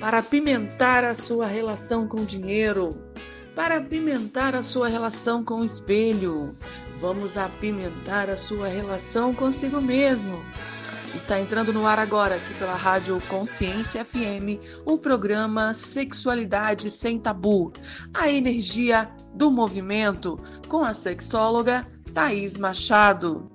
para apimentar a sua relação com o dinheiro, para apimentar a sua relação com o espelho. Vamos apimentar a sua relação consigo mesmo. Está entrando no ar agora, aqui pela Rádio Consciência FM, o programa Sexualidade Sem Tabu, a energia do movimento, com a sexóloga Thaís Machado.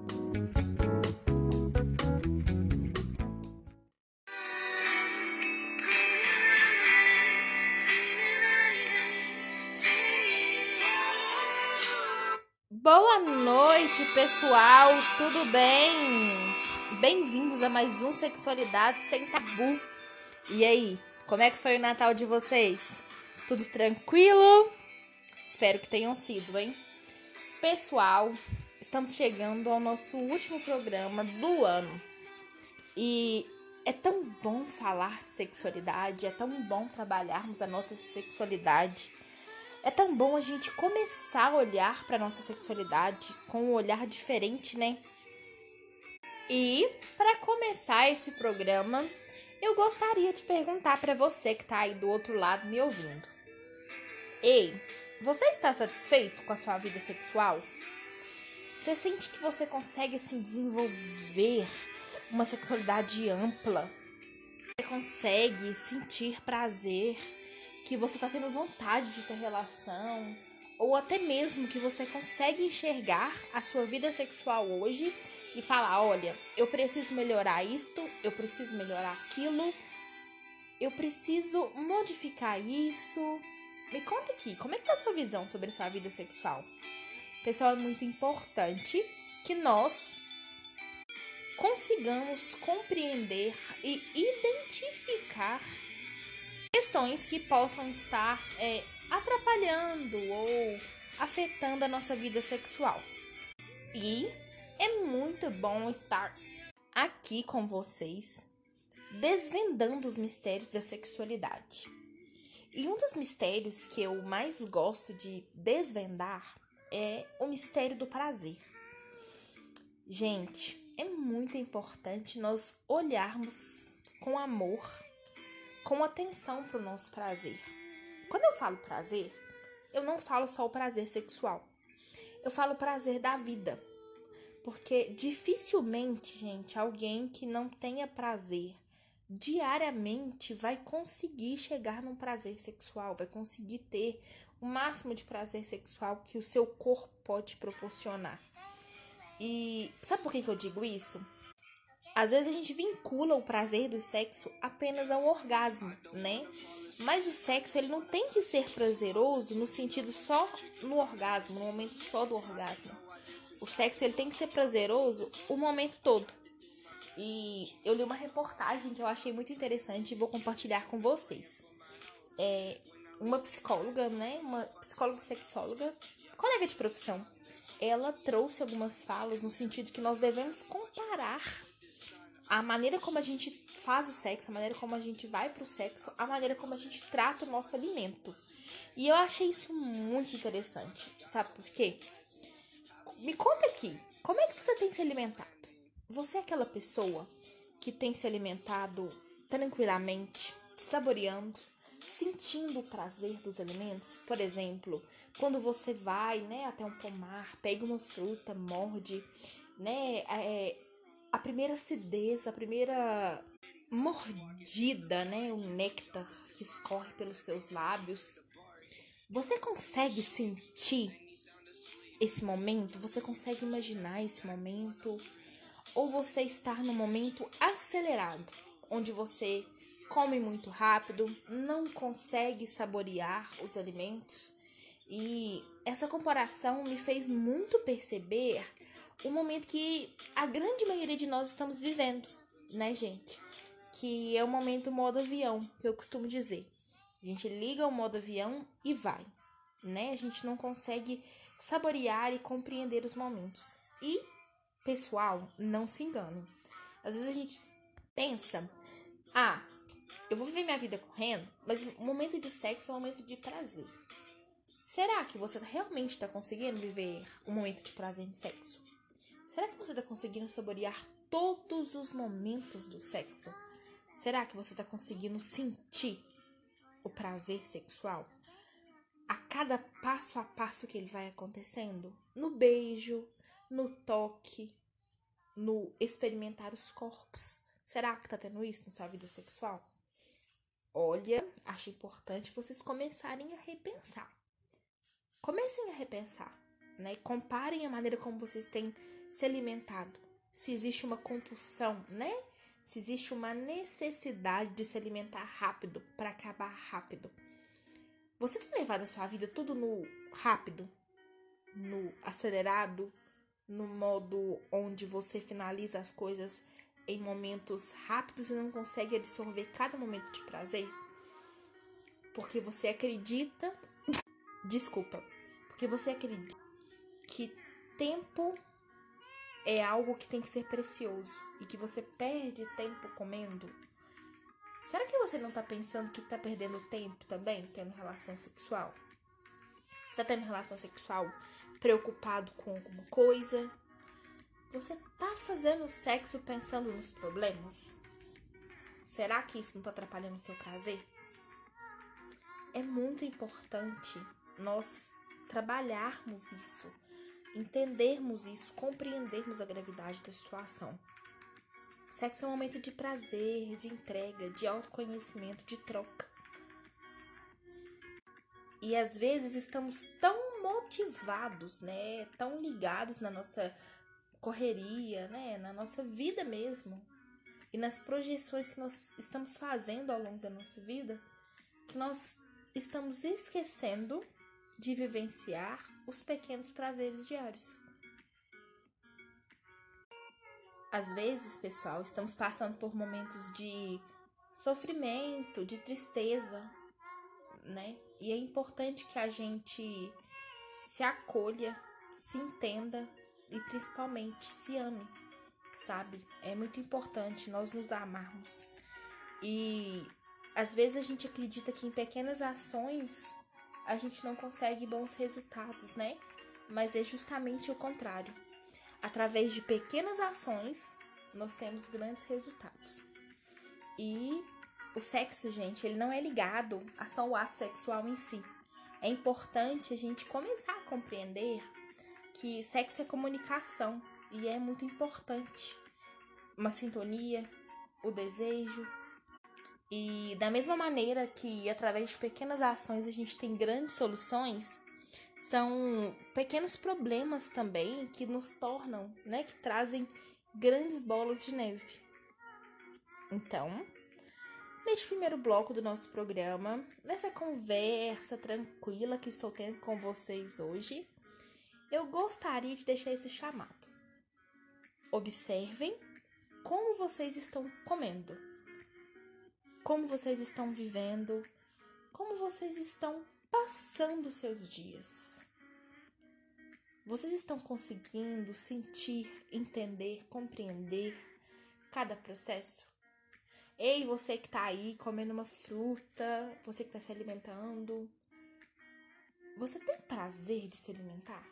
Pessoal, tudo bem? Bem-vindos a mais um Sexualidade Sem Tabu. E aí, como é que foi o Natal de vocês? Tudo tranquilo? Espero que tenham sido, hein? Pessoal, estamos chegando ao nosso último programa do ano. E é tão bom falar de sexualidade, é tão bom trabalharmos a nossa sexualidade. É tão bom a gente começar a olhar para nossa sexualidade com um olhar diferente, né? E para começar esse programa, eu gostaria de perguntar para você que está aí do outro lado me ouvindo. Ei, você está satisfeito com a sua vida sexual? Você sente que você consegue assim desenvolver uma sexualidade ampla? Você consegue sentir prazer? Que você tá tendo vontade de ter relação, ou até mesmo que você consegue enxergar a sua vida sexual hoje e falar: olha, eu preciso melhorar isto, eu preciso melhorar aquilo, eu preciso modificar isso. Me conta aqui, como é que tá a sua visão sobre a sua vida sexual? Pessoal, é muito importante que nós consigamos compreender e identificar questões que possam estar é, atrapalhando ou afetando a nossa vida sexual. E é muito bom estar aqui com vocês, desvendando os mistérios da sexualidade. E um dos mistérios que eu mais gosto de desvendar é o mistério do prazer. Gente, é muito importante nós olharmos com amor com atenção para o nosso prazer. Quando eu falo prazer, eu não falo só o prazer sexual. Eu falo prazer da vida. Porque dificilmente, gente, alguém que não tenha prazer diariamente vai conseguir chegar num prazer sexual, vai conseguir ter o máximo de prazer sexual que o seu corpo pode proporcionar. E sabe por que, que eu digo isso? Às vezes a gente vincula o prazer do sexo apenas ao orgasmo, né? Mas o sexo ele não tem que ser prazeroso no sentido só no orgasmo, no momento só do orgasmo. O sexo ele tem que ser prazeroso o momento todo. E eu li uma reportagem que eu achei muito interessante e vou compartilhar com vocês. É uma psicóloga, né? Uma psicóloga sexóloga, colega de profissão. Ela trouxe algumas falas no sentido que nós devemos comparar a maneira como a gente faz o sexo, a maneira como a gente vai pro sexo, a maneira como a gente trata o nosso alimento. E eu achei isso muito interessante. Sabe por quê? Me conta aqui, como é que você tem se alimentado? Você é aquela pessoa que tem se alimentado tranquilamente, saboreando, sentindo o prazer dos alimentos? Por exemplo, quando você vai, né, até um pomar, pega uma fruta, morde, né, é, a primeira acidez, a primeira mordida, né? O néctar que escorre pelos seus lábios. Você consegue sentir esse momento? Você consegue imaginar esse momento? Ou você está no momento acelerado, onde você come muito rápido, não consegue saborear os alimentos? E essa comparação me fez muito perceber o momento que a grande maioria de nós estamos vivendo, né, gente? Que é o momento modo avião, que eu costumo dizer. A gente liga o modo avião e vai, né? A gente não consegue saborear e compreender os momentos. E, pessoal, não se engane. Às vezes a gente pensa, ah, eu vou viver minha vida correndo, mas o momento de sexo é um momento de prazer. Será que você realmente está conseguindo viver um momento de prazer no sexo? Será que você está conseguindo saborear todos os momentos do sexo? Será que você está conseguindo sentir o prazer sexual? A cada passo a passo que ele vai acontecendo? No beijo, no toque, no experimentar os corpos. Será que tá tendo isso na sua vida sexual? Olha, acho importante vocês começarem a repensar. Comecem a repensar, né? Comparem a maneira como vocês têm se alimentado. Se existe uma compulsão, né? Se existe uma necessidade de se alimentar rápido para acabar rápido. Você tem levado a sua vida tudo no rápido, no acelerado, no modo onde você finaliza as coisas em momentos rápidos e não consegue absorver cada momento de prazer? Porque você acredita. Desculpa. Porque você acredita tempo é algo que tem que ser precioso e que você perde tempo comendo? Será que você não tá pensando que tá perdendo tempo também tendo relação sexual? Você tá tendo relação sexual preocupado com alguma coisa? Você tá fazendo sexo pensando nos problemas? Será que isso não tá atrapalhando o seu prazer? É muito importante nós trabalharmos isso, entendermos isso, compreendermos a gravidade da situação. Sexo é um momento de prazer, de entrega, de autoconhecimento, de troca. E às vezes estamos tão motivados, né, tão ligados na nossa correria, né, na nossa vida mesmo, e nas projeções que nós estamos fazendo ao longo da nossa vida, que nós estamos esquecendo de vivenciar os pequenos prazeres diários. Às vezes, pessoal, estamos passando por momentos de sofrimento, de tristeza, né? E é importante que a gente se acolha, se entenda e principalmente se ame, sabe? É muito importante nós nos amarmos. E às vezes a gente acredita que em pequenas ações a gente não consegue bons resultados, né? Mas é justamente o contrário. Através de pequenas ações, nós temos grandes resultados. E o sexo, gente, ele não é ligado a só o ato sexual em si. É importante a gente começar a compreender que sexo é comunicação e é muito importante. Uma sintonia, o desejo. E da mesma maneira que através de pequenas ações a gente tem grandes soluções, são pequenos problemas também que nos tornam, né, que trazem grandes bolas de neve. Então, neste primeiro bloco do nosso programa, nessa conversa tranquila que estou tendo com vocês hoje, eu gostaria de deixar esse chamado. Observem como vocês estão comendo, como vocês estão vivendo, como vocês estão passando seus dias. Vocês estão conseguindo sentir, entender, compreender cada processo? Ei, você que tá aí comendo uma fruta, você que tá se alimentando, você tem prazer de se alimentar?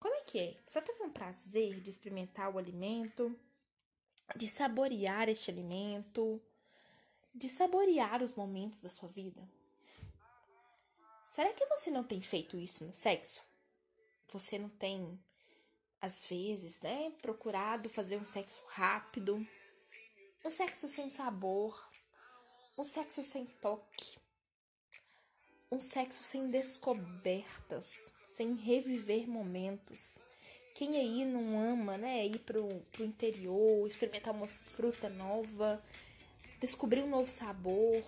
Como é que é? Você teve um prazer de experimentar o alimento, de saborear este alimento, de saborear os momentos da sua vida? Será que você não tem feito isso no sexo? Você não tem, às vezes, né, procurado fazer um sexo rápido, um sexo sem sabor, um sexo sem toque, um sexo sem descobertas, sem reviver momentos. Quem aí não ama, né, ir pro, pro interior, experimentar uma fruta nova, descobrir um novo sabor,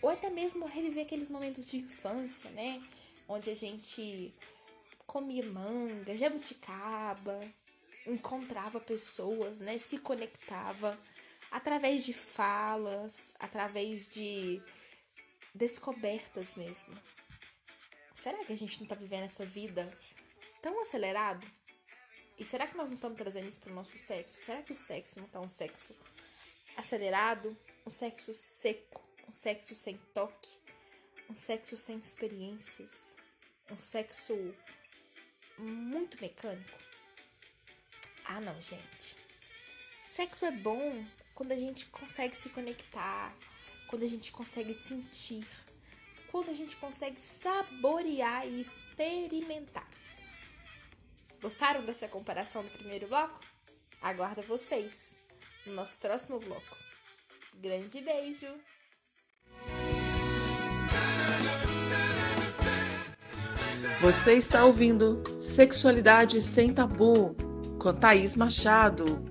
ou até mesmo reviver aqueles momentos de infância, né, onde a gente comia manga, jabuticaba, encontrava pessoas, né, se conectava através de falas, através de descobertas mesmo. Será que a gente não tá vivendo essa vida tão acelerado? E será que nós não estamos trazendo isso pro nosso sexo? Será que o sexo não tá um sexo acelerado? Um sexo seco? Um sexo sem toque? Um sexo sem experiências? Um sexo muito mecânico? Ah, não, gente. Sexo é bom quando a gente consegue se conectar, quando a gente consegue sentir, quando a gente consegue saborear e experimentar. Gostaram dessa comparação do primeiro bloco? Aguardo vocês no nosso próximo bloco. Grande beijo! Você está ouvindo Sexualidade Sem Tabu com Thaís Machado.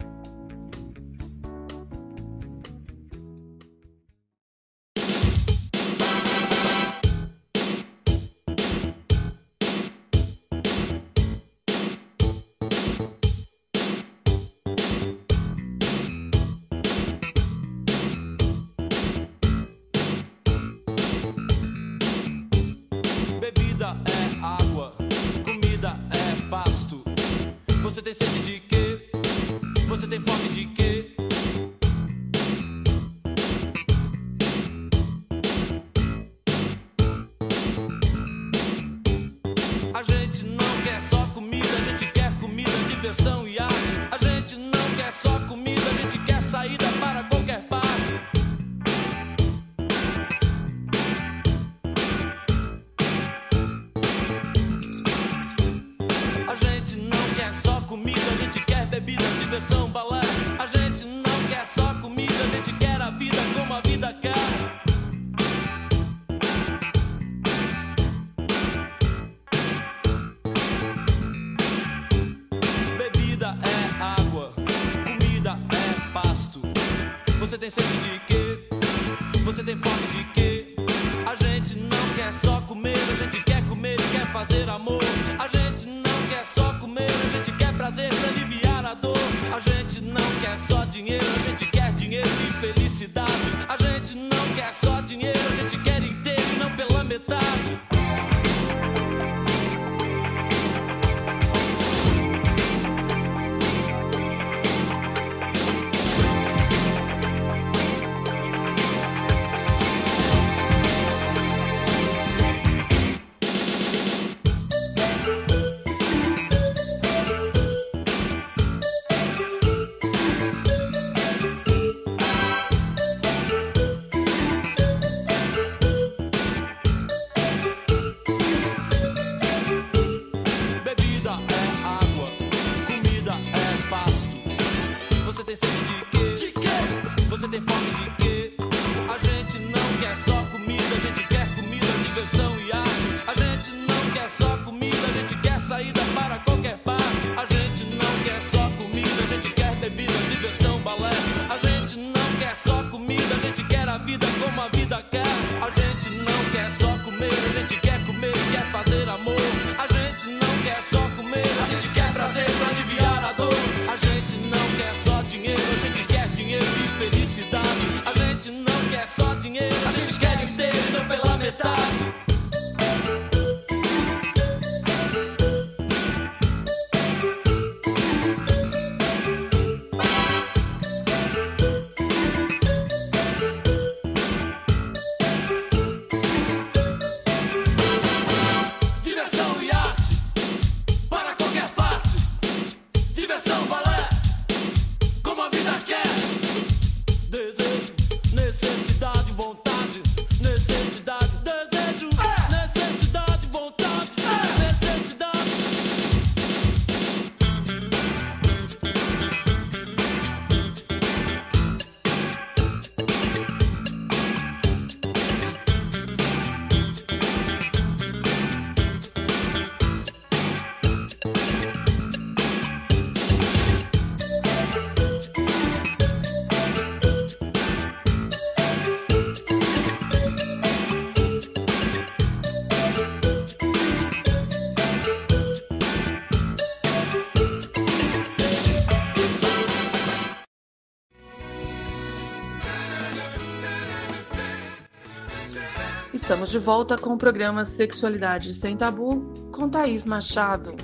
Estamos de volta com o programa Sexualidade Sem Tabu com Thaís Machado.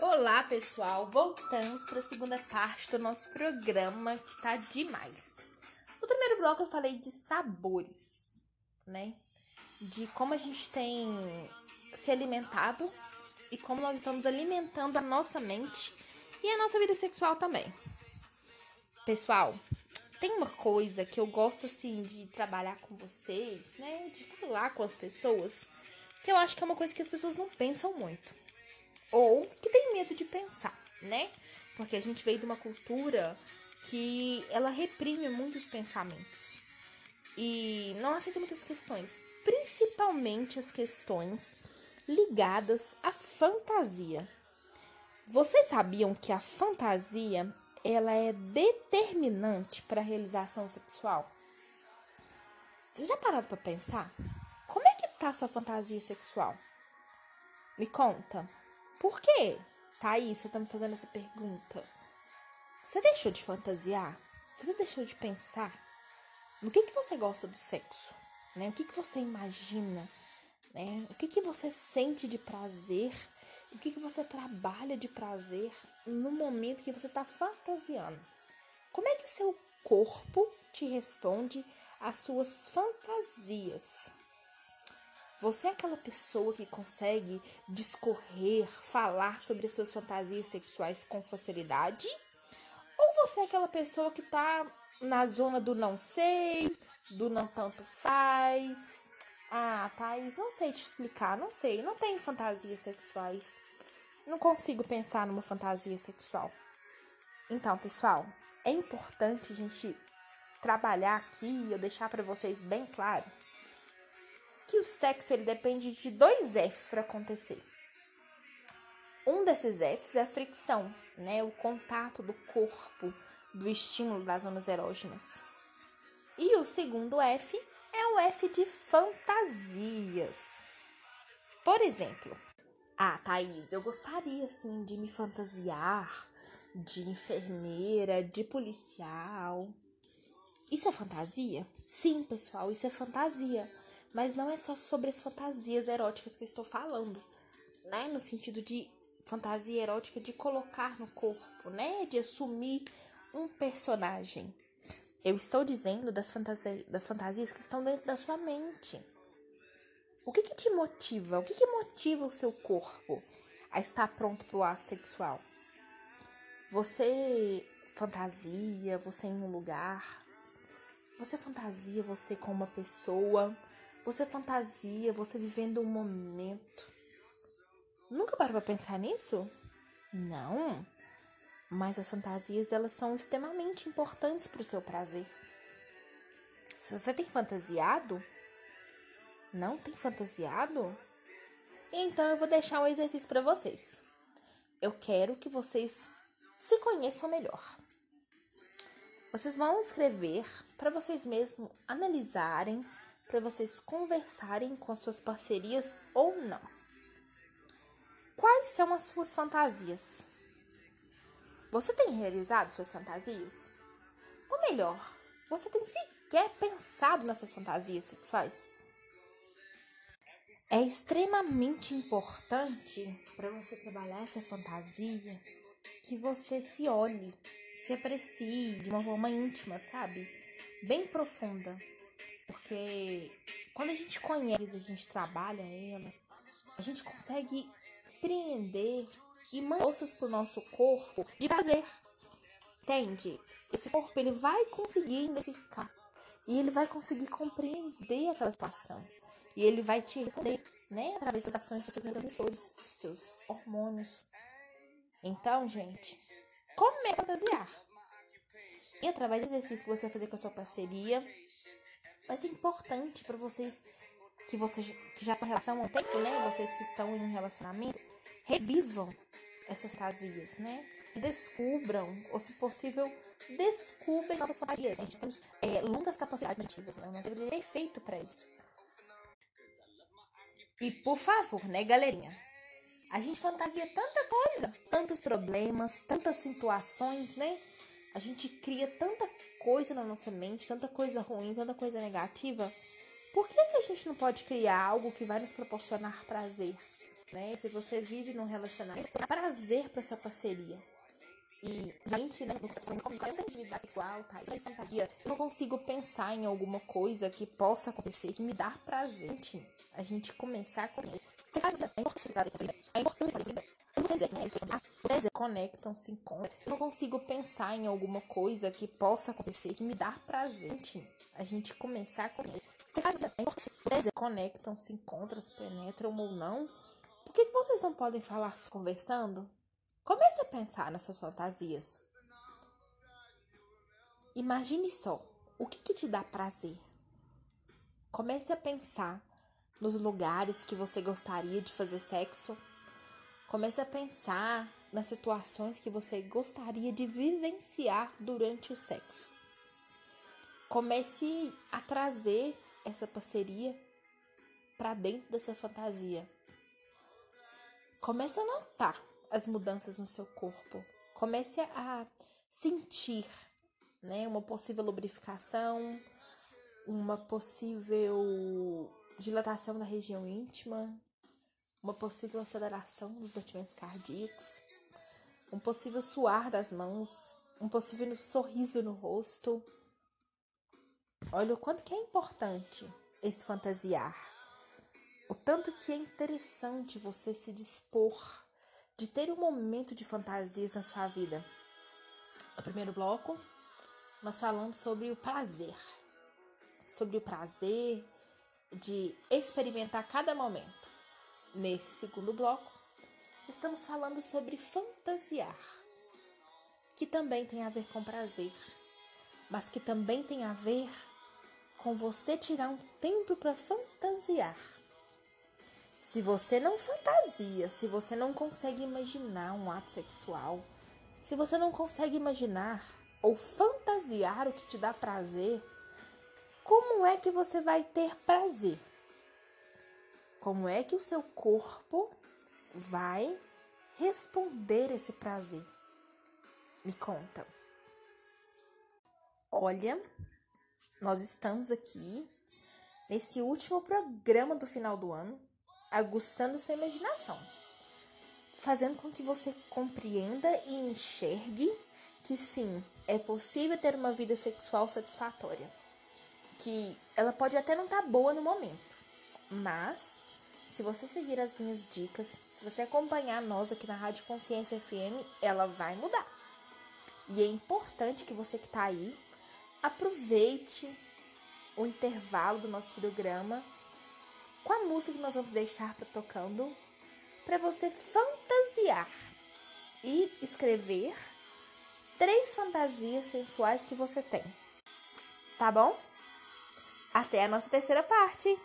Olá, pessoal! Voltamos para a segunda parte do nosso programa que tá demais. No primeiro bloco eu falei de sabores, né? De como a gente tem se alimentado e como nós estamos alimentando a nossa mente E a nossa vida sexual também. Pessoal, tem uma coisa que eu gosto assim de trabalhar com vocês, né? De falar com as pessoas, que eu acho que é uma coisa que as pessoas não pensam muito. Ou que tem medo de pensar, né? Porque a gente veio de uma cultura que ela reprime muitos pensamentos e não aceita muitas questões, principalmente as questões ligadas à fantasia. Vocês sabiam que a fantasia ela é determinante para a realização sexual? Vocês já pararam para pensar? Como é que tá a sua fantasia sexual? Me conta. Por quê? Thaís, você tá me fazendo essa pergunta. Você deixou de fantasiar? Você deixou de pensar? No que, que você gosta do sexo? Né? O que, que você imagina? Né? O que, que você sente de prazer? O que, que você trabalha de prazer no momento que você está fantasiando? Como é que seu corpo te responde às suas fantasias? Você é aquela pessoa que consegue discorrer, falar sobre suas fantasias sexuais com facilidade? Ou você é aquela pessoa que tá na zona do não sei, do não tanto faz? Ah, Thaís, não sei te explicar, não sei, não tenho fantasias sexuais. Não consigo pensar numa fantasia sexual. Então, pessoal, é importante a gente trabalhar aqui e eu deixar para vocês bem claro que o sexo ele depende de dois F's para acontecer. Um desses F's é a fricção, né? O contato do corpo, do estímulo das zonas erógenas. E o segundo F é o F de fantasias. Por exemplo, ah, Thaís, eu gostaria assim de me fantasiar de enfermeira, de policial. Isso é fantasia? Sim, pessoal, isso é fantasia. Mas não é só sobre as fantasias eróticas que eu estou falando, né? No sentido de fantasia erótica de colocar no corpo, né? De assumir um personagem. Eu estou dizendo das, fantasi das fantasias que estão dentro da sua mente. O que, que te motiva? O que, que motiva o seu corpo a estar pronto para o ato sexual? Você fantasia, você em um lugar. Você fantasia você com uma pessoa. Você fantasia você vivendo um momento. Nunca parou para pensar nisso? Não. Mas as fantasias, elas são extremamente importantes para o seu prazer. Se você tem fantasiado, não tem fantasiado? Então eu vou deixar um exercício para vocês. Eu quero que vocês se conheçam melhor. Vocês vão escrever para vocês mesmos analisarem, para vocês conversarem com as suas parcerias ou não. Quais são as suas fantasias? Você tem realizado suas fantasias? Ou melhor, você tem sequer pensado nas suas fantasias sexuais? É extremamente importante para você trabalhar essa fantasia que você se olhe, se aprecie de uma forma íntima, sabe? Bem profunda. Porque quando a gente conhece, a gente trabalha ela, a gente consegue compreender e forças pro nosso corpo de prazer. Entende? Esse corpo ele vai conseguir identificar e ele vai conseguir compreender aquela situação. E ele vai te responder, né? Através das ações dos seus neurotransmissores, seus hormônios. Então, gente, como é fantasiar? E através do exercício que você vai fazer com a sua parceria, vai ser importante para vocês que vocês que já estão em relação há um tempo, né? Vocês que estão em um relacionamento, revivam essas fantasias, né? Descubram, ou se possível, descubram novas fantasias. A gente temos é, longas capacidades nativas, né? Não tem efeito para isso. E por favor, né, galerinha? A gente fantasia tanta coisa, tantos problemas, tantas situações, né? A gente cria tanta coisa na nossa mente, tanta coisa ruim, tanta coisa negativa por que, que a gente não pode criar algo que vai nos proporcionar prazer? Né? Se você vive num relacionamento, dá prazer para sua parceria. E gente, né, sexual, tá? Isso é fantasia. Eu não consigo pensar em alguma coisa que possa acontecer que me dá prazer. A gente começar com Você faz é é importante fazer. Eu Vocês conectam, se encontram. Eu não consigo pensar em alguma coisa que possa acontecer que me dá prazer. A gente começar a comer. Vocês conectam, se encontram, se penetram ou não. Por que, que vocês não podem falar conversando? Comece a pensar nas suas fantasias. Imagine só, o que, que te dá prazer? Comece a pensar nos lugares que você gostaria de fazer sexo. Comece a pensar nas situações que você gostaria de vivenciar durante o sexo. Comece a trazer essa parceria para dentro dessa fantasia. Comece a notar as mudanças no seu corpo. Comece a sentir, né, uma possível lubrificação, uma possível dilatação da região íntima, uma possível aceleração dos batimentos cardíacos, um possível suar das mãos, um possível sorriso no rosto. Olha o quanto que é importante esse fantasiar. O tanto que é interessante você se dispor de ter um momento de fantasias na sua vida. No primeiro bloco, nós falamos sobre o prazer. Sobre o prazer de experimentar cada momento. Nesse segundo bloco, estamos falando sobre fantasiar, que também tem a ver com prazer, mas que também tem a ver com você tirar um tempo para fantasiar. Se você não fantasia, se você não consegue imaginar um ato sexual, se você não consegue imaginar ou fantasiar o que te dá prazer, como é que você vai ter prazer? Como é que o seu corpo vai responder esse prazer? Me conta. Olha, nós estamos aqui nesse último programa do final do ano, aguçando sua imaginação, fazendo com que você compreenda e enxergue que sim, é possível ter uma vida sexual satisfatória. Que ela pode até não estar tá boa no momento, mas se você seguir as minhas dicas, se você acompanhar nós aqui na Rádio Consciência FM, ela vai mudar. E é importante que você que está aí aproveite o intervalo do nosso programa com a música que nós vamos deixar tocando para você fantasiar e escrever três fantasias sensuais que você tem. Tá bom? Até a nossa terceira parte.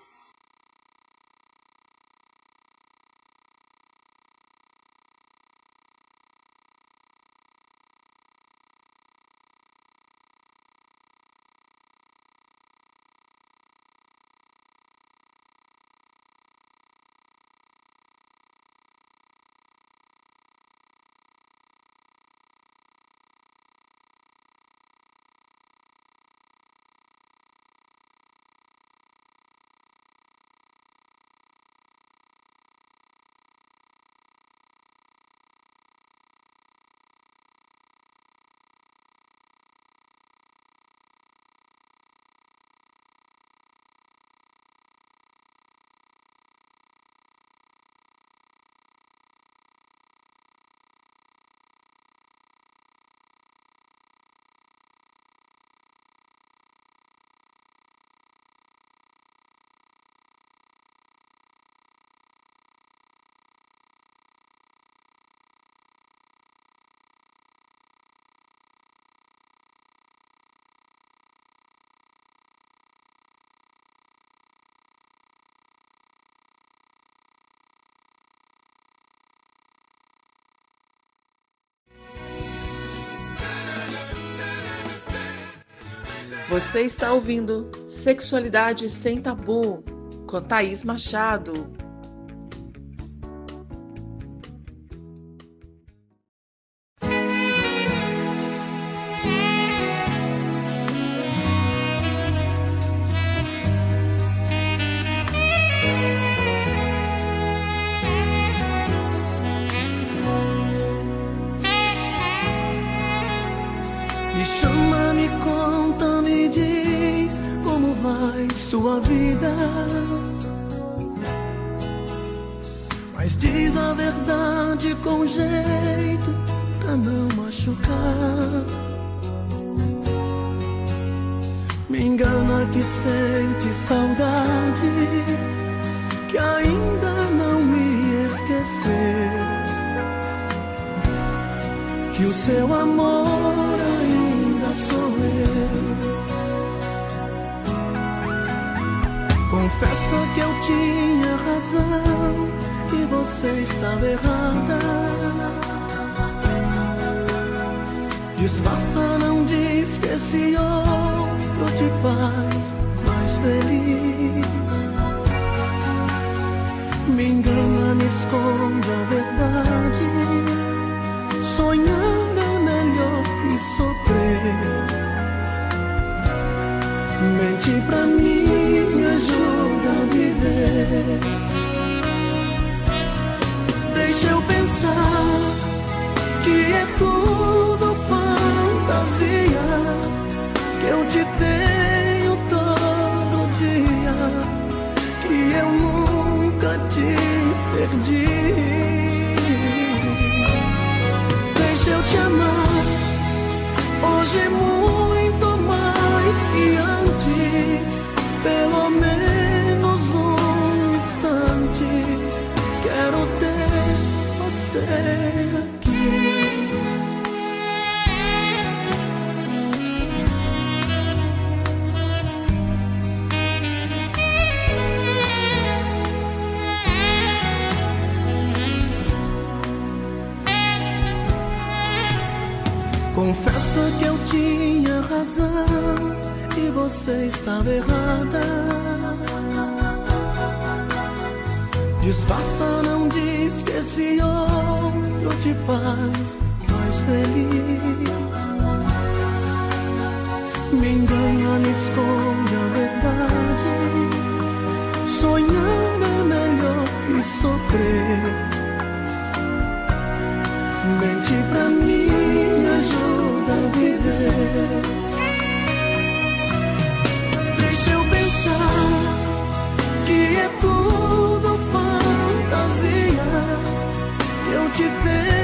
Você está ouvindo Sexualidade Sem Tabu com Thaís Machado. Mas diz a verdade com jeito pra não machucar. Me engana que sente saudade, que ainda não me esqueceu. Que o seu amor ainda sou eu. Confessa que eu tinha razão e você estava errada. Disfarça, não diz que esse outro te faz mais feliz. Me engana, me esconde a verdade. Sonhar é melhor que sofrer. Mente pra mim, me ajuda a viver. Pensar que é tudo fantasia. Que eu te tenho todo dia. Que eu nunca te perdi. Deixa eu te amar. Hoje muito mais que antes. Pelo menos Confessa que eu tinha razão e você estava errada. Disfarça, não diz que esse outro te faz mais feliz. Me engana, me esconde a verdade. Sonhar é melhor que sofrer. Mente pra mim, ajuda a viver. Deixa eu pensar que é tudo fantasia. Que eu te tenho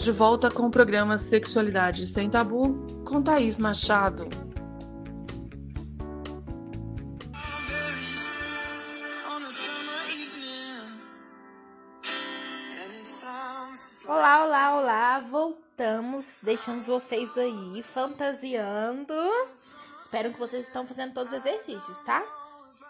Estamos de volta com o programa Sexualidade Sem Tabu com Thaís Machado. Olá, olá, olá! Voltamos, deixamos vocês aí fantasiando. Espero que vocês estão fazendo todos os exercícios, tá?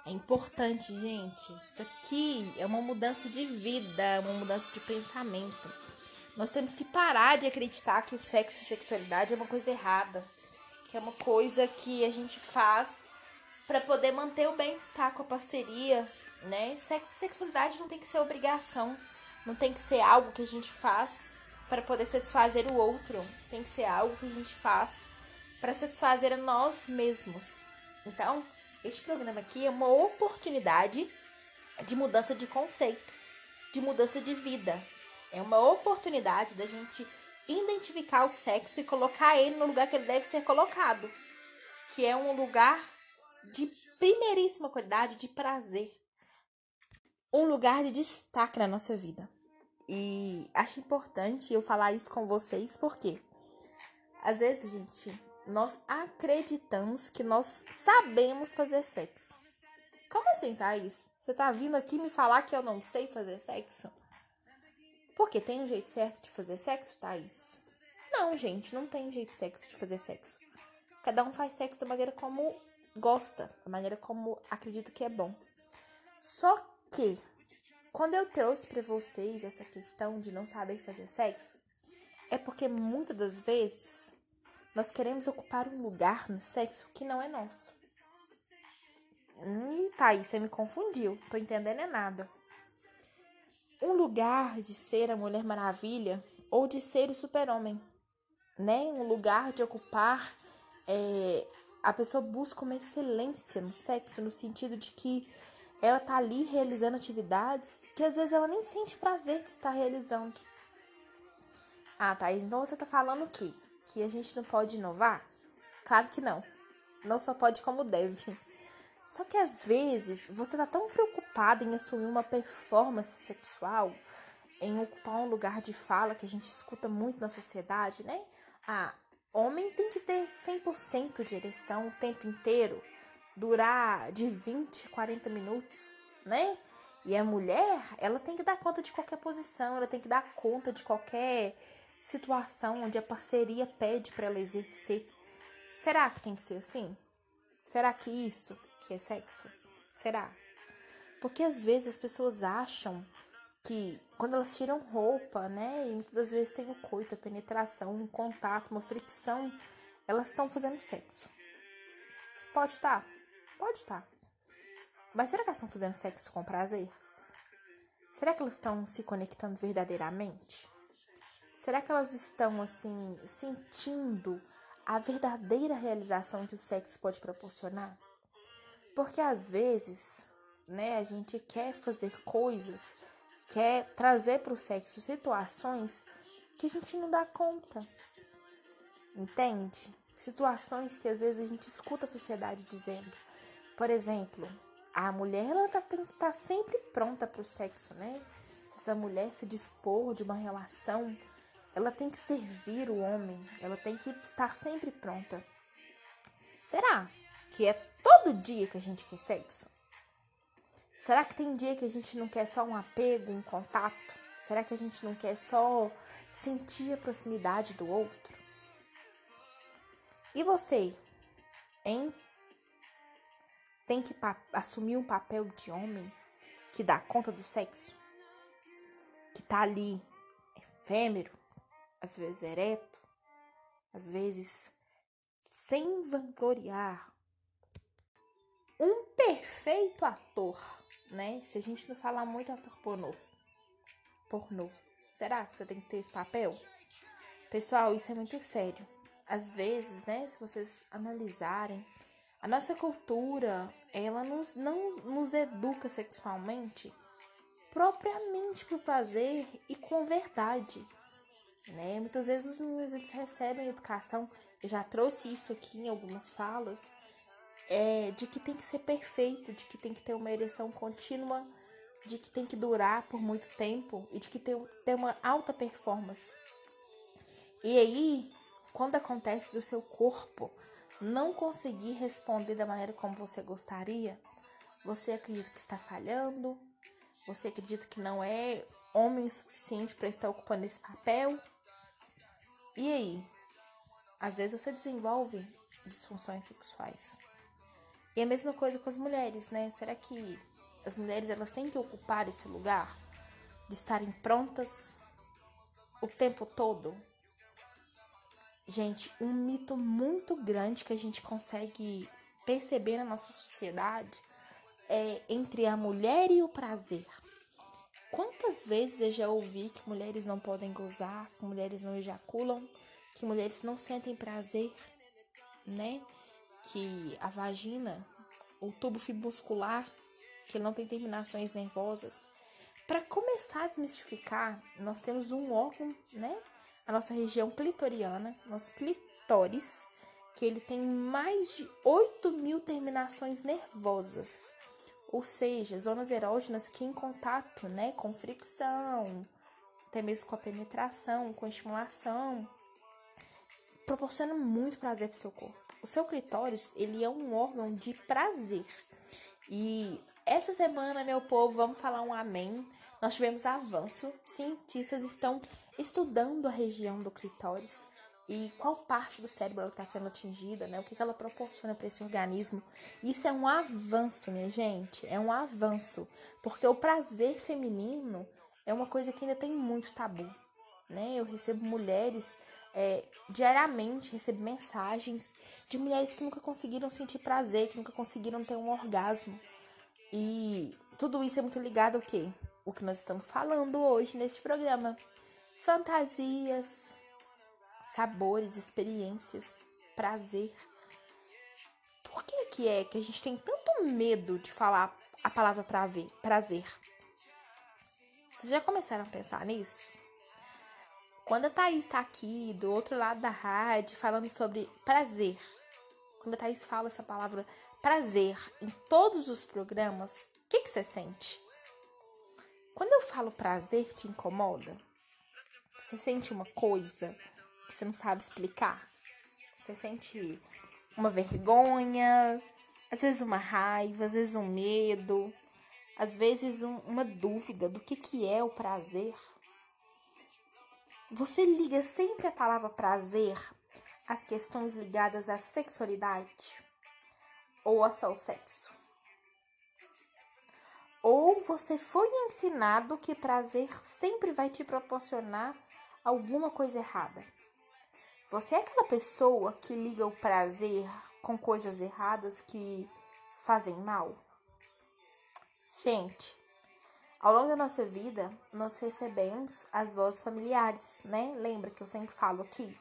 É importante, gente. Isso aqui é uma mudança de vida, uma mudança de pensamento. Nós temos que parar de acreditar que sexo e sexualidade é uma coisa errada, que é uma coisa que a gente faz para poder manter o bem-estar com a parceria, né? Sexo e sexualidade não tem que ser obrigação, não tem que ser algo que a gente faz para poder satisfazer o outro, tem que ser algo que a gente faz para satisfazer a nós mesmos. Então, este programa aqui é uma oportunidade de mudança de conceito, de mudança de vida. É uma oportunidade da gente identificar o sexo e colocar ele no lugar que ele deve ser colocado, que é um lugar de primeiríssima qualidade, de prazer. Um lugar de destaque na nossa vida. E acho importante eu falar isso com vocês, porque às vezes, gente, nós acreditamos que nós sabemos fazer sexo. Como assim, Thaís? Você tá vindo aqui me falar que eu não sei fazer sexo? Porque tem um jeito certo de fazer sexo, Thaís? Não, gente, não tem jeito certo de fazer sexo. Cada um faz sexo da maneira como gosta, da maneira como acredita que é bom. Só que, quando eu trouxe para vocês essa questão de não saber fazer sexo, é porque muitas das vezes nós queremos ocupar um lugar no sexo que não é nosso. Hum, tá você me confundiu. Tô entendendo é nada. Um lugar de ser a Mulher Maravilha ou de ser o super-homem, né? Um lugar de ocupar. É, a pessoa busca uma excelência no sexo, no sentido de que ela tá ali realizando atividades que às vezes ela nem sente prazer de estar realizando. Ah, Thaís, então você tá falando o quê? Que a gente não pode inovar? Claro que não. Não só pode como deve. Só que às vezes você tá tão preocupada em assumir uma performance sexual, em ocupar um lugar de fala que a gente escuta muito na sociedade, né? Ah, homem tem que ter 100% de ereção o tempo inteiro, durar de 20 a 40 minutos, né? E a mulher, ela tem que dar conta de qualquer posição, ela tem que dar conta de qualquer situação onde a parceria pede para ela exercer. Será que tem que ser assim? Será que isso que é sexo? Será? Porque às vezes as pessoas acham que quando elas tiram roupa, né, e muitas das vezes tem o coito, a penetração, um contato, uma fricção, elas estão fazendo sexo. Pode estar, tá. pode estar. Tá. Mas será que elas estão fazendo sexo com prazer? Será que elas estão se conectando verdadeiramente? Será que elas estão assim sentindo a verdadeira realização que o sexo pode proporcionar? Porque às vezes, né, a gente quer fazer coisas, quer trazer para o sexo situações que a gente não dá conta. Entende? Situações que às vezes a gente escuta a sociedade dizendo. Por exemplo, a mulher ela tá, tem que estar tá sempre pronta para o sexo, né? Se essa mulher se dispor de uma relação, ela tem que servir o homem, ela tem que estar sempre pronta. Será que é todo dia que a gente quer sexo? Será que tem dia que a gente não quer só um apego, um contato? Será que a gente não quer só sentir a proximidade do outro? E você, hein? Tem que assumir um papel de homem que dá conta do sexo? Que tá ali, efêmero, às vezes ereto, às vezes sem vangloriar um perfeito ator, né? Se a gente não falar muito ator pornô. Pornô. Será que você tem que ter esse papel? Pessoal, isso é muito sério. Às vezes, né, se vocês analisarem, a nossa cultura, ela nos, não nos educa sexualmente propriamente para o prazer e com verdade, né? Muitas vezes os meninos eles recebem educação, eu já trouxe isso aqui em algumas falas, é, de que tem que ser perfeito, de que tem que ter uma ereção contínua, de que tem que durar por muito tempo e de que tem, ter uma alta performance. E aí, quando acontece do seu corpo não conseguir responder da maneira como você gostaria, você acredita que está falhando, você acredita que não é homem suficiente para estar ocupando esse papel. E aí? Às vezes você desenvolve disfunções sexuais. E a mesma coisa com as mulheres, né? Será que as mulheres elas têm que ocupar esse lugar de estarem prontas o tempo todo? Gente, um mito muito grande que a gente consegue perceber na nossa sociedade é entre a mulher e o prazer. Quantas vezes eu já ouvi que mulheres não podem gozar, que mulheres não ejaculam, que mulheres não sentem prazer, né? Que a vagina, o tubo fibromuscular, que não tem terminações nervosas. Para começar a desmistificar, nós temos um órgão, né? A nossa região clitoriana, nosso clitóris, que ele tem mais de 8 mil terminações nervosas. Ou seja, zonas erógenas que em contato, né, com fricção, até mesmo com a penetração, com a estimulação, proporcionam muito prazer para o seu corpo. O seu clitóris, ele é um órgão de prazer. E essa semana, meu povo, vamos falar um amém. Nós tivemos avanço. Cientistas estão estudando a região do clitóris e qual parte do cérebro está sendo atingida, né? O que, que ela proporciona para esse organismo. Isso é um avanço, minha gente. É um avanço. Porque o prazer feminino é uma coisa que ainda tem muito tabu. né? Eu recebo mulheres é, diariamente, recebo mensagens de mulheres que nunca conseguiram sentir prazer, que nunca conseguiram ter um orgasmo. E tudo isso é muito ligado ao quê? O que nós estamos falando hoje neste programa. Fantasias, sabores, experiências, prazer. Por que, que é que a gente tem tanto medo de falar a palavra prazer? Vocês já começaram a pensar nisso? Quando a Thaís está aqui do outro lado da rádio falando sobre prazer, quando a Thaís fala essa palavra prazer em todos os programas, o que, que você sente? Quando eu falo prazer, te incomoda? Você sente uma coisa que você não sabe explicar? Você sente uma vergonha, às vezes uma raiva, às vezes um medo, às vezes um, uma dúvida do que, que é o prazer. Você liga sempre a palavra prazer às questões ligadas à sexualidade ou ao seu sexo? Ou você foi ensinado que prazer sempre vai te proporcionar alguma coisa errada? Você é aquela pessoa que liga o prazer com coisas erradas que fazem mal? Gente, ao longo da nossa vida, nós recebemos as vozes familiares, né? Lembra que eu sempre falo aqui?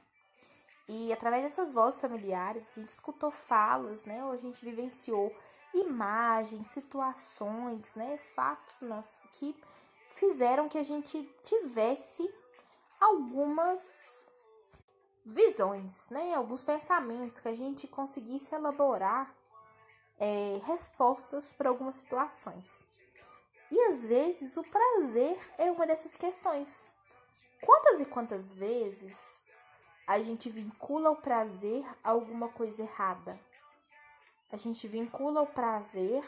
E através dessas vozes familiares, a gente escutou falas, né? Ou a gente vivenciou imagens, situações, né? Fatos nossos que fizeram que a gente tivesse algumas visões, né? Alguns pensamentos que a gente conseguisse elaborar é, respostas para algumas situações. E às vezes o prazer é uma dessas questões. Quantas e quantas vezes a gente vincula o prazer a alguma coisa errada? A gente vincula o prazer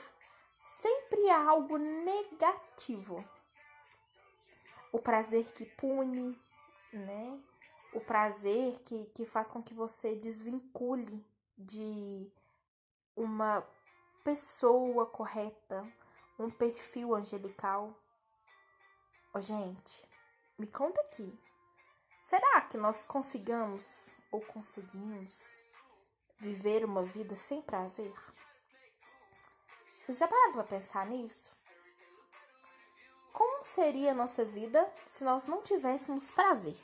sempre a algo negativo. O prazer que pune, né? o prazer que, que faz com que você desvincule de uma pessoa correta, um perfil angelical. Oh, gente, me conta aqui. Será que nós consigamos ou conseguimos viver uma vida sem prazer? Vocês já pararam para pensar nisso? Como seria a nossa vida se nós não tivéssemos prazer?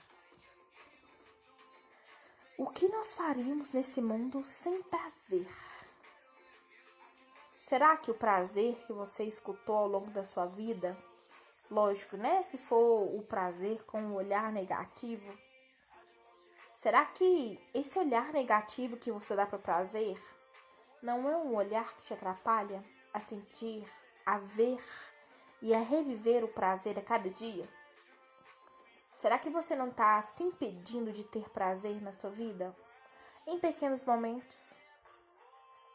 O que nós faríamos nesse mundo sem prazer? Será que o prazer que você escutou ao longo da sua vida, lógico, né? Se for o prazer com um olhar negativo, será que esse olhar negativo que você dá para o prazer não é um olhar que te atrapalha a sentir, a ver e a reviver o prazer a cada dia? Será que você não está se impedindo de ter prazer na sua vida? Em pequenos momentos?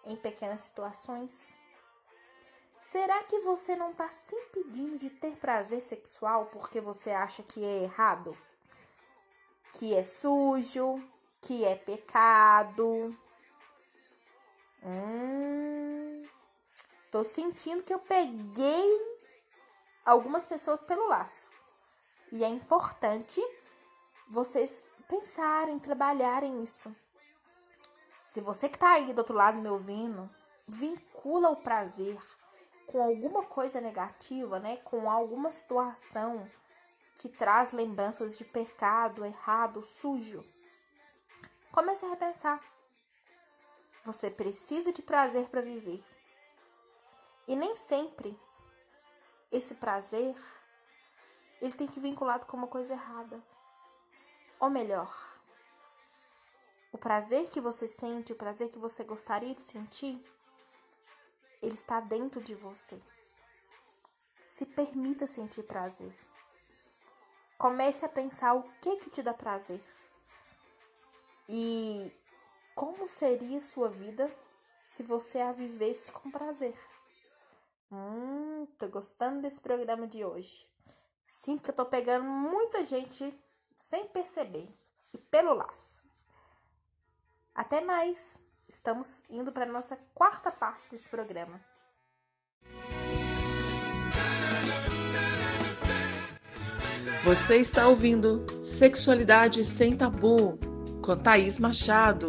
Em pequenas situações? Será que você não está se impedindo de ter prazer sexual porque você acha que é errado? Que é sujo? Que é pecado? Hum, tô sentindo que eu peguei algumas pessoas pelo laço. E é importante vocês pensarem, trabalharem nisso. Se você que está aí do outro lado me ouvindo, vincula o prazer com alguma coisa negativa, né? Com alguma situação que traz lembranças de pecado, errado, sujo. Comece a repensar. Você precisa de prazer para viver. E nem sempre esse prazer ele tem que vinculado com uma coisa errada. Ou melhor, o prazer que você sente, o prazer que você gostaria de sentir, ele está dentro de você. Se permita sentir prazer. Comece a pensar o que que te dá prazer. E como seria sua vida se você a vivesse com prazer? Hum, tô gostando desse programa de hoje. Sinto que eu tô pegando muita gente sem perceber e pelo laço. Até mais. Estamos indo para nossa quarta parte desse programa. Você está ouvindo Sexualidade Sem Tabu com Thaís Machado.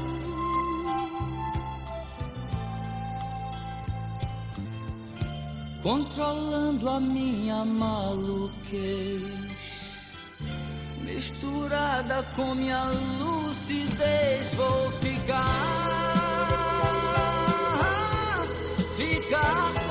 Controlando a minha maluquez, misturada com minha lucidez, vou ficar, ficar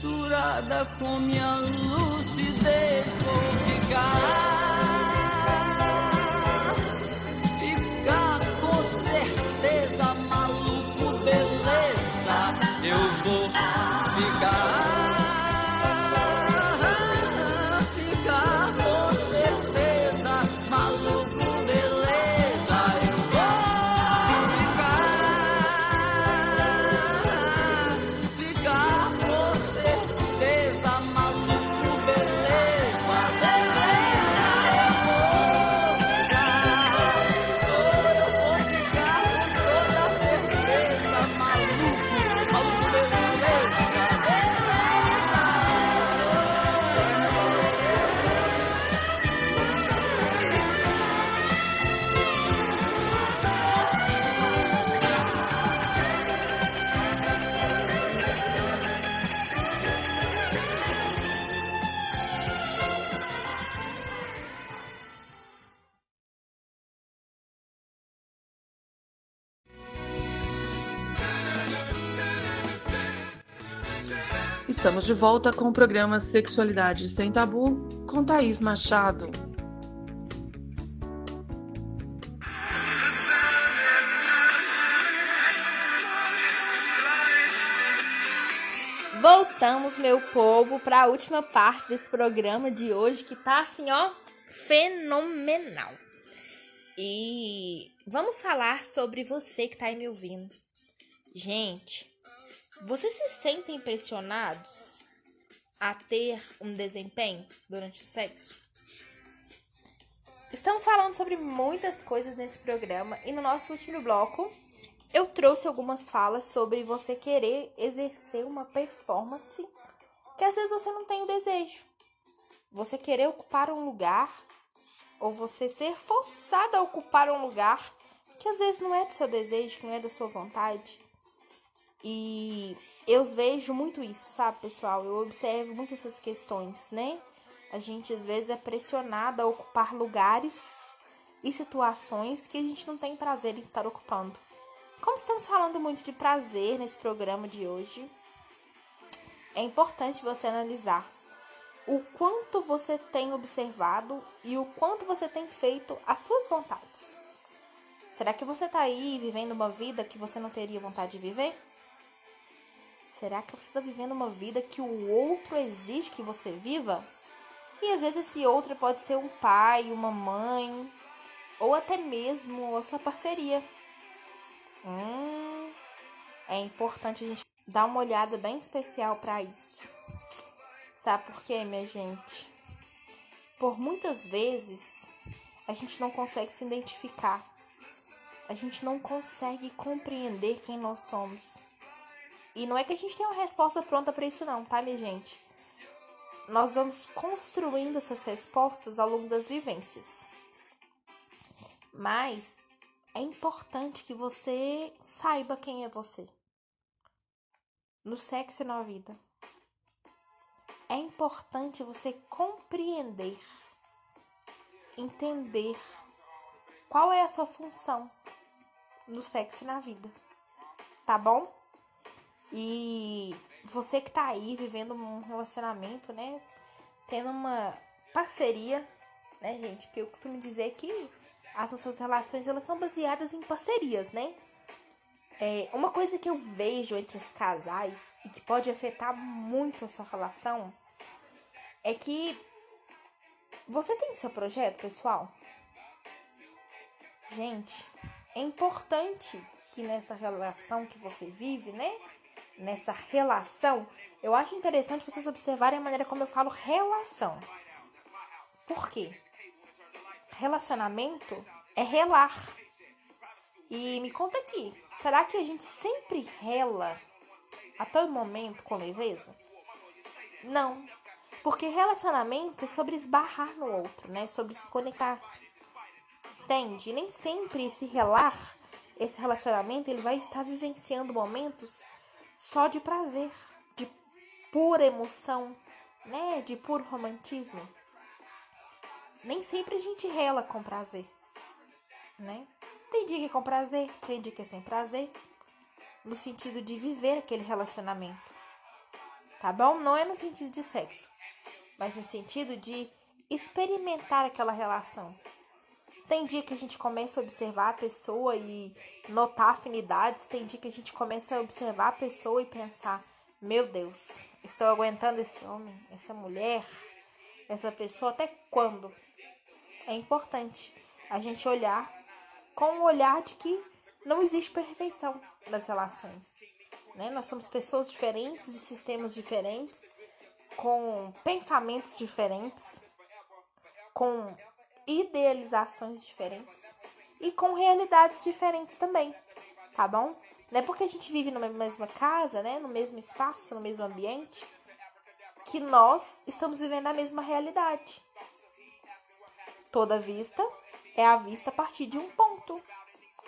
Misturada com minha lucidez. Vou ficar Estamos de volta com o programa Sexualidade Sem Tabu com Thaís Machado. Voltamos, meu povo, para a última parte desse programa de hoje que tá assim, ó, fenomenal. E vamos falar sobre você que tá aí me ouvindo. Gente, vocês se sentem impressionados a ter um desempenho durante o sexo? Estamos falando sobre muitas coisas nesse programa e no nosso último bloco eu trouxe algumas falas sobre você querer exercer uma performance que às vezes você não tem o desejo. Você querer ocupar um lugar ou você ser forçado a ocupar um lugar que às vezes não é do seu desejo, que não é da sua vontade. E eu vejo muito isso, sabe, pessoal? Eu observo muito essas questões, né? A gente às vezes é pressionada a ocupar lugares e situações que a gente não tem prazer em estar ocupando. Como estamos falando muito de prazer nesse programa de hoje, é importante você analisar o quanto você tem observado e o quanto você tem feito as suas vontades. Será que você está aí vivendo uma vida que você não teria vontade de viver? Será que você está vivendo uma vida que o outro exige que você viva? E às vezes esse outro pode ser um pai, uma mãe, ou até mesmo a sua parceria. Hum, é importante a gente dar uma olhada bem especial para isso. Sabe por quê, minha gente? Por muitas vezes a gente não consegue se identificar, a gente não consegue compreender quem nós somos. E não é que a gente tenha uma resposta pronta para isso, não, tá, minha gente? Nós vamos construindo essas respostas ao longo das vivências. Mas é importante que você saiba quem é você. No sexo e na vida. É importante você compreender, entender qual é a sua função no sexo e na vida. Tá bom? E você que tá aí vivendo um relacionamento, né? Tendo uma parceria, né, gente? Porque eu costumo dizer que as nossas relações elas são baseadas em parcerias, né? É, uma coisa que eu vejo entre os casais e que pode afetar muito essa relação é que você tem seu projeto, pessoal? Gente, é importante que nessa relação que você vive, né? Nessa relação, eu acho interessante vocês observarem a maneira como eu falo relação. Por quê? Relacionamento é relar. E me conta aqui, será que a gente sempre rela a todo momento com leveza? Não. Porque relacionamento é sobre esbarrar no outro, né? Sobre se conectar. Entende? Nem sempre esse relar, esse relacionamento, ele vai estar vivenciando momentos só de prazer, de pura emoção, né? De puro romantismo. Nem sempre a gente rela com prazer, né? Tem dia que é com prazer, tem dia que é sem prazer, no sentido de viver aquele relacionamento. Tá bom? Não é no sentido de sexo, mas no sentido de experimentar aquela relação. Tem dia que a gente começa a observar a pessoa e notar afinidades, tem dia que a gente começa a observar a pessoa e pensar: meu Deus, estou aguentando esse homem, essa mulher, essa pessoa até quando? É importante a gente olhar com o olhar de que não existe perfeição nas relações. Né? Nós somos pessoas diferentes, de sistemas diferentes, com pensamentos diferentes, com idealizações diferentes e com realidades diferentes também, tá bom? Não é porque a gente vive numa mesma casa, né, no mesmo espaço, no mesmo ambiente, que nós estamos vivendo a mesma realidade. Toda vista é a vista a partir de um ponto.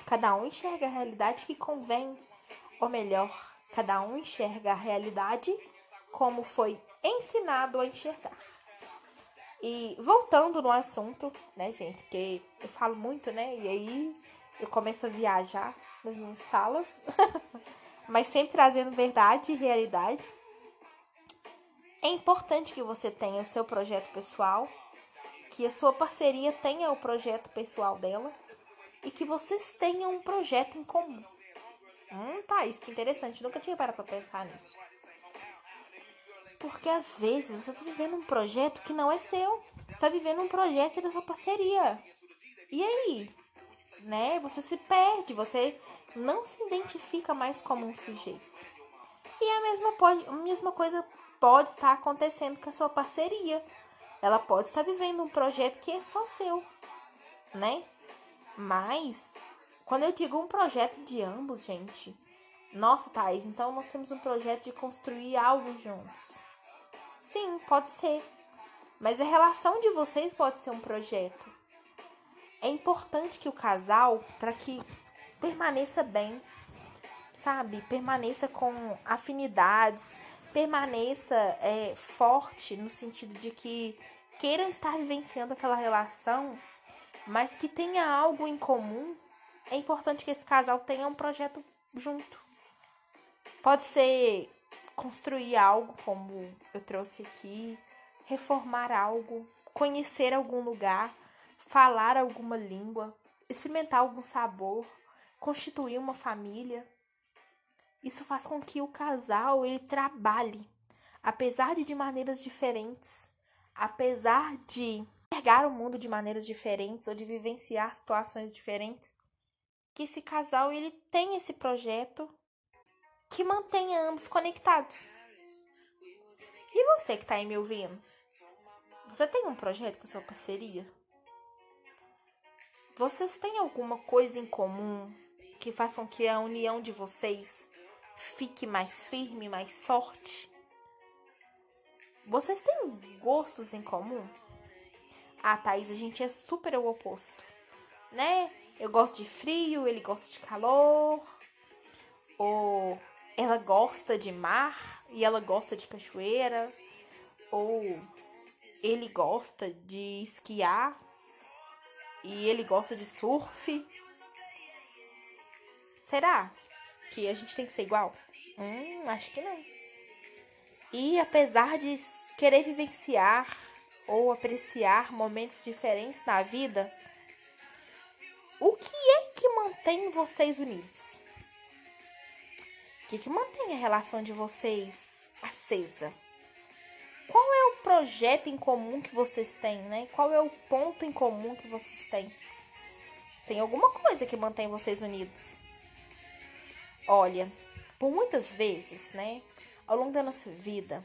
Cada um enxerga a realidade que convém, ou melhor, cada um enxerga a realidade como foi ensinado a enxergar. E voltando no assunto, né, gente, que eu falo muito, né, e aí eu começo a viajar nas minhas falas, mas sempre trazendo verdade e realidade. É importante que você tenha o seu projeto pessoal, que a sua parceria tenha o projeto pessoal dela e que vocês tenham um projeto em comum. Hum, isso que interessante. Nunca tinha parado pra pensar nisso. Porque às vezes você tá vivendo um projeto que não é seu. Você tá vivendo um projeto da sua parceria. E aí? Né? Você se perde, você não se identifica mais como um sujeito. E a mesma, pode, a mesma coisa pode estar acontecendo com a sua parceria. Ela pode estar vivendo um projeto que é só seu, né? Mas, quando eu digo um projeto de ambos, gente, nossa, Thaís, então nós temos um projeto de construir algo juntos. Sim, pode ser. Mas a relação de vocês pode ser um projeto. É importante que o casal, para que permaneça bem, sabe? Permaneça com afinidades, permaneça é, forte no sentido de que queiram estar vivenciando aquela relação, mas que tenha algo em comum, é importante que esse casal tenha um projeto junto. Pode ser construir algo como eu trouxe aqui, reformar algo, conhecer algum lugar, falar alguma língua, experimentar algum sabor, constituir uma família. Isso faz com que o casal ele trabalhe, apesar de de maneiras diferentes, apesar de enxergar o mundo de maneiras diferentes ou de vivenciar situações diferentes, que esse casal ele tem esse projeto que mantenha ambos conectados. E você que está aí me ouvindo? Você tem um projeto com sua parceria? Vocês têm alguma coisa em comum que façam que a união de vocês fique mais firme, mais forte? Vocês têm gostos em comum? Ah, Thaís, a gente é super o oposto, né? Eu gosto de frio, ele gosta de calor. Ou ela gosta de mar e ela gosta de cachoeira. Ou ele gosta de esquiar e ele gosta de surf. Será que a gente tem que ser igual? Hum, acho que não. E apesar de querer vivenciar ou apreciar momentos diferentes na vida, o que é que mantém vocês unidos? O que, é mantém a relação de vocês acesa? Qual é o projeto em comum que vocês têm, né? Qual é o ponto em comum que vocês têm? Tem alguma coisa que mantém vocês unidos? Olha, por muitas vezes, né, ao longo da nossa vida,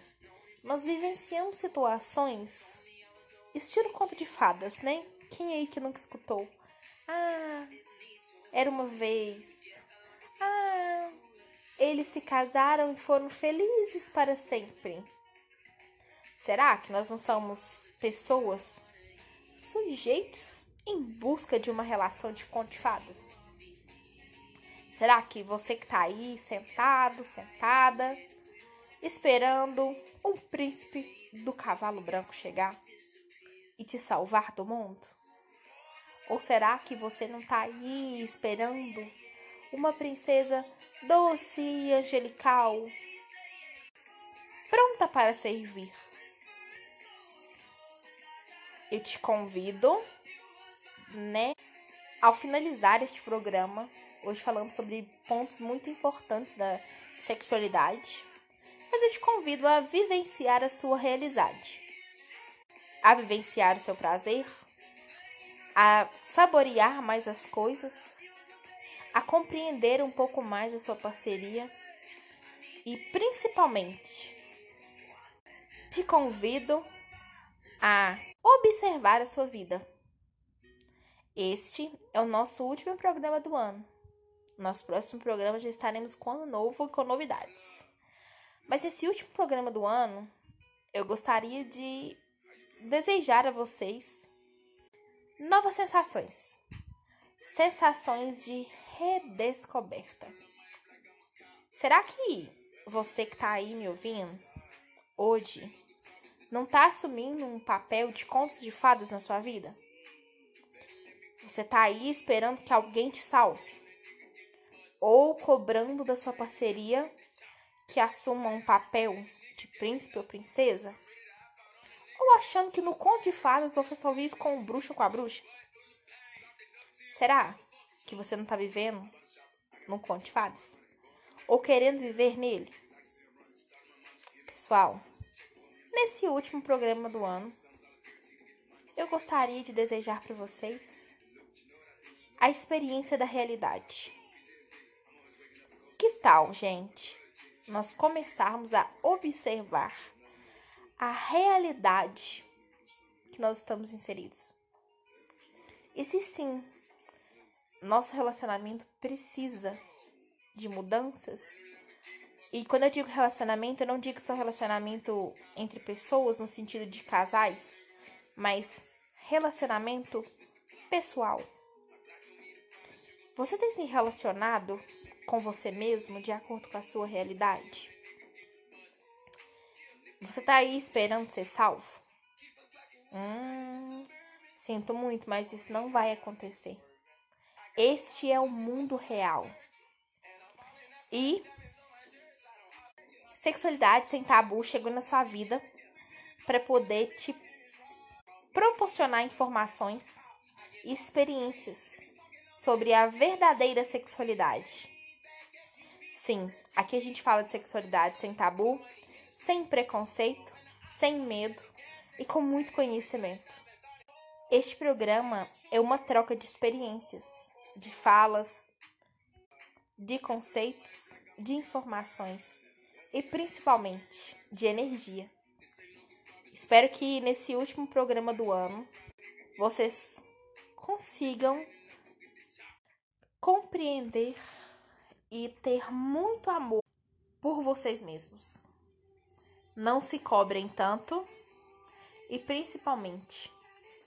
nós vivenciamos situações estilo conto de fadas, né? Quem aí que nunca escutou? Ah, era uma vez. Eles se casaram e foram felizes para sempre. Será que nós não somos pessoas, sujeitos em busca de uma relação de conto de fadas? Será que você que tá aí sentado, sentada, esperando um príncipe do cavalo branco chegar? e te salvar do mundo? Ou será que você não está aí esperando uma princesa doce e angelical, pronta para servir? Eu te convido, né? Ao finalizar este programa, hoje falamos sobre pontos muito importantes da sexualidade, mas eu te convido a vivenciar a sua realidade a vivenciar o seu prazer, a saborear mais as coisas, a compreender um pouco mais a sua parceria e principalmente te convido a observar a sua vida. Este é o nosso último programa do ano. Nosso próximo programa já estaremos com ano novo e com novidades. Mas esse último programa do ano, eu gostaria de desejar a vocês novas sensações, sensações de redescoberta. Será que você que está aí me ouvindo hoje não está assumindo um papel de contos de fadas na sua vida? Você está aí esperando que alguém te salve? Ou cobrando da sua parceria que assuma um papel de príncipe ou princesa? Ou achando que no conto de fadas você só vive com o bruxo ou com a bruxa? Será que você não está vivendo num conto de fadas? Ou querendo viver nele? Pessoal, nesse último programa do ano, eu gostaria de desejar para vocês a experiência da realidade. Que tal, gente, nós começarmos a observar a realidade que nós estamos inseridos. E se sim, nosso relacionamento precisa de mudanças. E quando eu digo relacionamento, eu não digo só relacionamento entre pessoas no sentido de casais, mas relacionamento pessoal. Você tem se relacionado com você mesmo de acordo com a sua realidade? Você tá aí esperando ser salvo? Hum, sinto muito, mas isso não vai acontecer. Este é o mundo real. E sexualidade sem tabu chegou na sua vida para poder te proporcionar informações e experiências sobre a verdadeira sexualidade. Sim, aqui a gente fala de sexualidade sem tabu, sem preconceito, sem medo e com muito conhecimento. Este programa é uma troca de experiências, de falas, de conceitos, de informações e principalmente de energia. Espero que nesse último programa do ano vocês consigam compreender e ter muito amor por vocês mesmos. Não se cobrem tanto e principalmente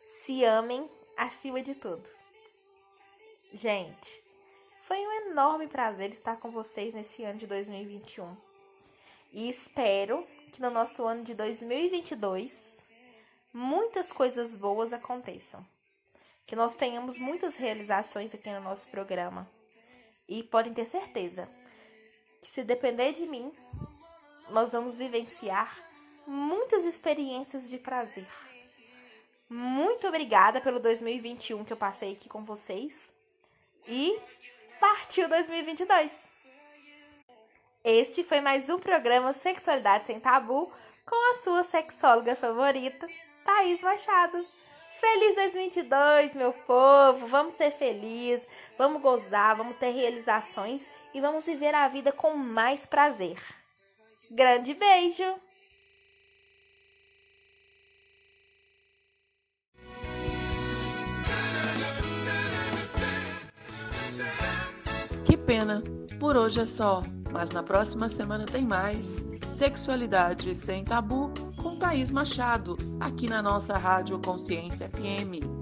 se amem acima de tudo. Gente, foi um enorme prazer estar com vocês nesse ano de 2021. E espero que no nosso ano de 2022 muitas coisas boas aconteçam. Que nós tenhamos muitas realizações aqui no nosso programa. E podem ter certeza que se depender de mim, nós vamos vivenciar muitas experiências de prazer. Muito obrigada pelo 2021 que eu passei aqui com vocês. E partiu 2022! Este foi mais um programa Sexualidade Sem Tabu com a sua sexóloga favorita, Thaís Machado. Feliz 2022, meu povo! Vamos ser felizes, vamos gozar, vamos ter realizações e vamos viver a vida com mais prazer. Grande beijo! Pena, por hoje é só, mas na próxima semana tem mais. Sexualidade sem tabu com Thaís Machado, aqui na nossa Rádio Consciência FM.